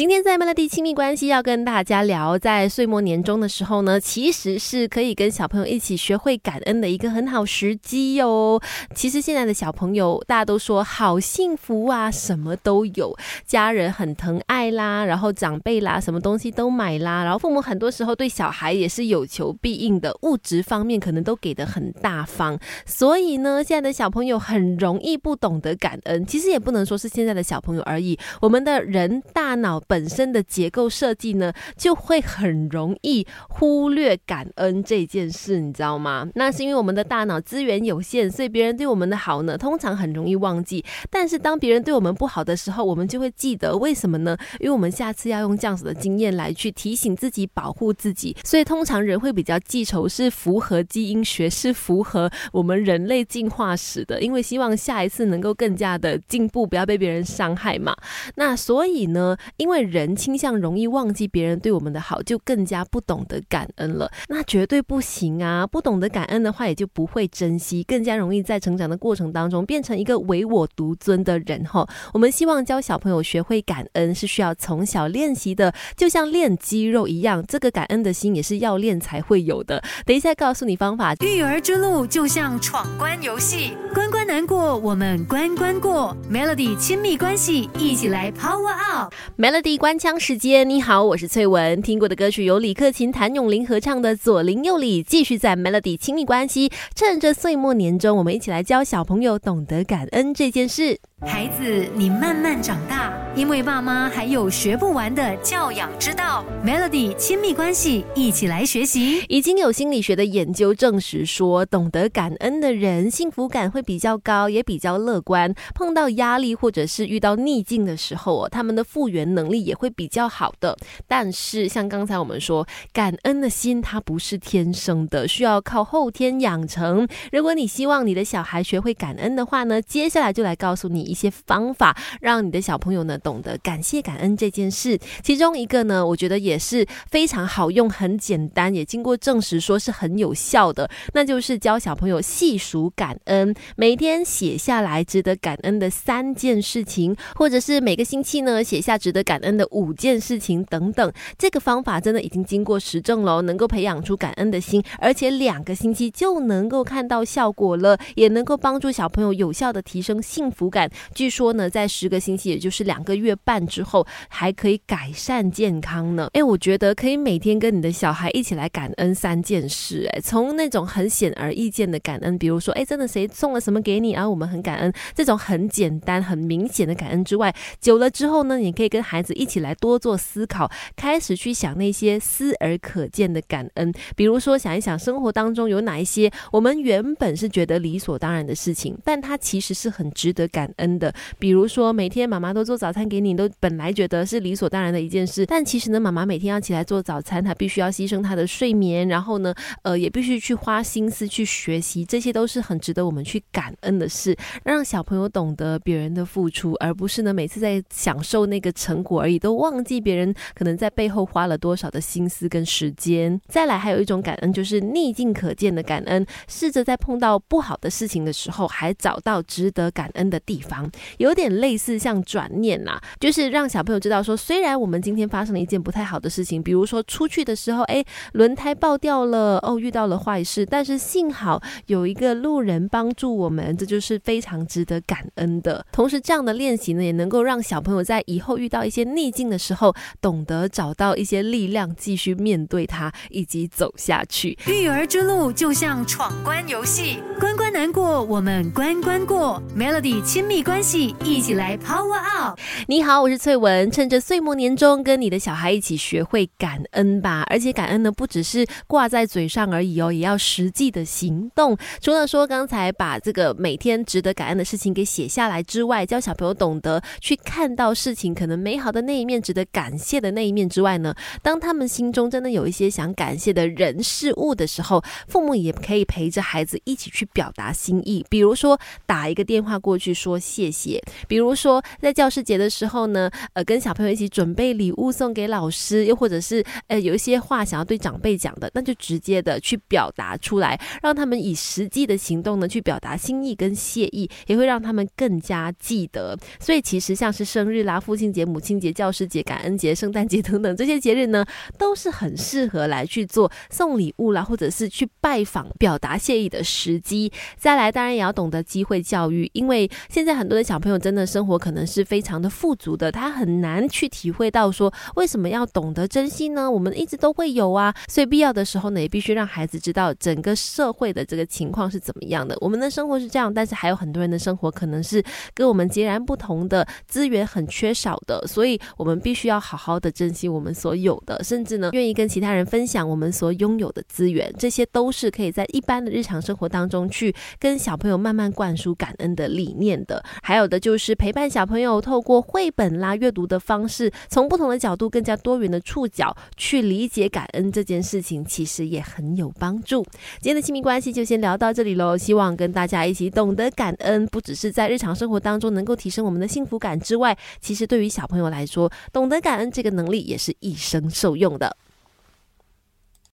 今天在 Melody 亲密关系要跟大家聊，在岁末年终的时候呢，其实是可以跟小朋友一起学会感恩的一个很好时机哟。其实现在的小朋友大家都说好幸福啊，什么都有，家人很疼爱啦，然后长辈啦，什么东西都买啦，然后父母很多时候对小孩也是有求必应的，物质方面可能都给的很大方。所以呢，现在的小朋友很容易不懂得感恩。其实也不能说是现在的小朋友而已，我们的人大脑。本身的结构设计呢，就会很容易忽略感恩这件事，你知道吗？那是因为我们的大脑资源有限，所以别人对我们的好呢，通常很容易忘记。但是当别人对我们不好的时候，我们就会记得。为什么呢？因为我们下次要用这样子的经验来去提醒自己、保护自己。所以通常人会比较记仇，是符合基因学，是符合我们人类进化史的。因为希望下一次能够更加的进步，不要被别人伤害嘛。那所以呢，因为人倾向容易忘记别人对我们的好，就更加不懂得感恩了。那绝对不行啊！不懂得感恩的话，也就不会珍惜，更加容易在成长的过程当中变成一个唯我独尊的人。哈，我们希望教小朋友学会感恩，是需要从小练习的，就像练肌肉一样。这个感恩的心也是要练才会有的。等一下告诉你方法。育儿之路就像闯关游戏，关关难过，我们关关过。Melody 亲密关系，一起来 Power Up。Melody。官腔时间，你好，我是翠文。听过的歌曲有李克勤、谭咏麟合唱的《左邻右里》，继续在 Melody 亲密关系。趁着岁末年终，我们一起来教小朋友懂得感恩这件事。孩子，你慢慢长大，因为爸妈还有学不完的教养之道。Melody 亲密关系，一起来学习。已经有心理学的研究证实说，懂得感恩的人，幸福感会比较高，也比较乐观。碰到压力或者是遇到逆境的时候哦，他们的复原能力也会比较好的。但是，像刚才我们说，感恩的心它不是天生的，需要靠后天养成。如果你希望你的小孩学会感恩的话呢，接下来就来告诉你。一些方法，让你的小朋友呢懂得感谢感恩这件事。其中一个呢，我觉得也是非常好用、很简单，也经过证实说是很有效的，那就是教小朋友细数感恩，每天写下来值得感恩的三件事情，或者是每个星期呢写下值得感恩的五件事情等等。这个方法真的已经经过实证了，能够培养出感恩的心，而且两个星期就能够看到效果了，也能够帮助小朋友有效的提升幸福感。据说呢，在十个星期，也就是两个月半之后，还可以改善健康呢。哎，我觉得可以每天跟你的小孩一起来感恩三件事。哎，从那种很显而易见的感恩，比如说，哎，真的谁送了什么给你，然后我们很感恩，这种很简单、很明显的感恩之外，久了之后呢，你可以跟孩子一起来多做思考，开始去想那些思而可见的感恩。比如说，想一想生活当中有哪一些我们原本是觉得理所当然的事情，但它其实是很值得感恩。的，比如说每天妈妈都做早餐给你，都本来觉得是理所当然的一件事，但其实呢，妈妈每天要起来做早餐，她必须要牺牲她的睡眠，然后呢，呃，也必须去花心思去学习，这些都是很值得我们去感恩的事，让小朋友懂得别人的付出，而不是呢每次在享受那个成果而已，都忘记别人可能在背后花了多少的心思跟时间。再来，还有一种感恩就是逆境可见的感恩，试着在碰到不好的事情的时候，还找到值得感恩的地方。有点类似像转念呐，就是让小朋友知道说，虽然我们今天发生了一件不太好的事情，比如说出去的时候，哎，轮胎爆掉了，哦，遇到了坏事，但是幸好有一个路人帮助我们，这就是非常值得感恩的。同时，这样的练习呢，也能够让小朋友在以后遇到一些逆境的时候，懂得找到一些力量，继续面对它，以及走下去。育儿之路就像闯关游戏，关关难过，我们关关过。Melody 亲密关系。一起来 Power Up！你好，我是翠文。趁着岁末年终，跟你的小孩一起学会感恩吧。而且感恩呢，不只是挂在嘴上而已哦，也要实际的行动。除了说刚才把这个每天值得感恩的事情给写下来之外，教小朋友懂得去看到事情可能美好的那一面，值得感谢的那一面之外呢，当他们心中真的有一些想感谢的人事物的时候，父母也可以陪着孩子一起去表达心意。比如说打一个电话过去说谢。谢，比如说在教师节的时候呢，呃，跟小朋友一起准备礼物送给老师，又或者是呃有一些话想要对长辈讲的，那就直接的去表达出来，让他们以实际的行动呢去表达心意跟谢意，也会让他们更加记得。所以其实像是生日啦、父亲节、母亲节教师节、感恩节、圣诞节等等这些节日呢，都是很适合来去做送礼物啦，或者是去拜访、表达谢意的时机。再来，当然也要懂得机会教育，因为现在很多的小朋友真的生活可能是非常的富足的，他很难去体会到说为什么要懂得珍惜呢？我们一直都会有啊，所以必要的时候呢，也必须让孩子知道整个社会的这个情况是怎么样的。我们的生活是这样，但是还有很多人的生活可能是跟我们截然不同的，资源很缺少的，所以我们必须要好好的珍惜我们所有的，甚至呢，愿意跟其他人分享我们所拥有的资源，这些都是可以在一般的日常生活当中去跟小朋友慢慢灌输感恩的理念的。还有的就是陪伴小朋友透过绘本啦、阅读的方式，从不同的角度、更加多元的触角去理解感恩这件事情，其实也很有帮助。今天的亲密关系就先聊到这里喽，希望跟大家一起懂得感恩，不只是在日常生活当中能够提升我们的幸福感之外，其实对于小朋友来来说，懂得感恩这个能力也是一生受用的。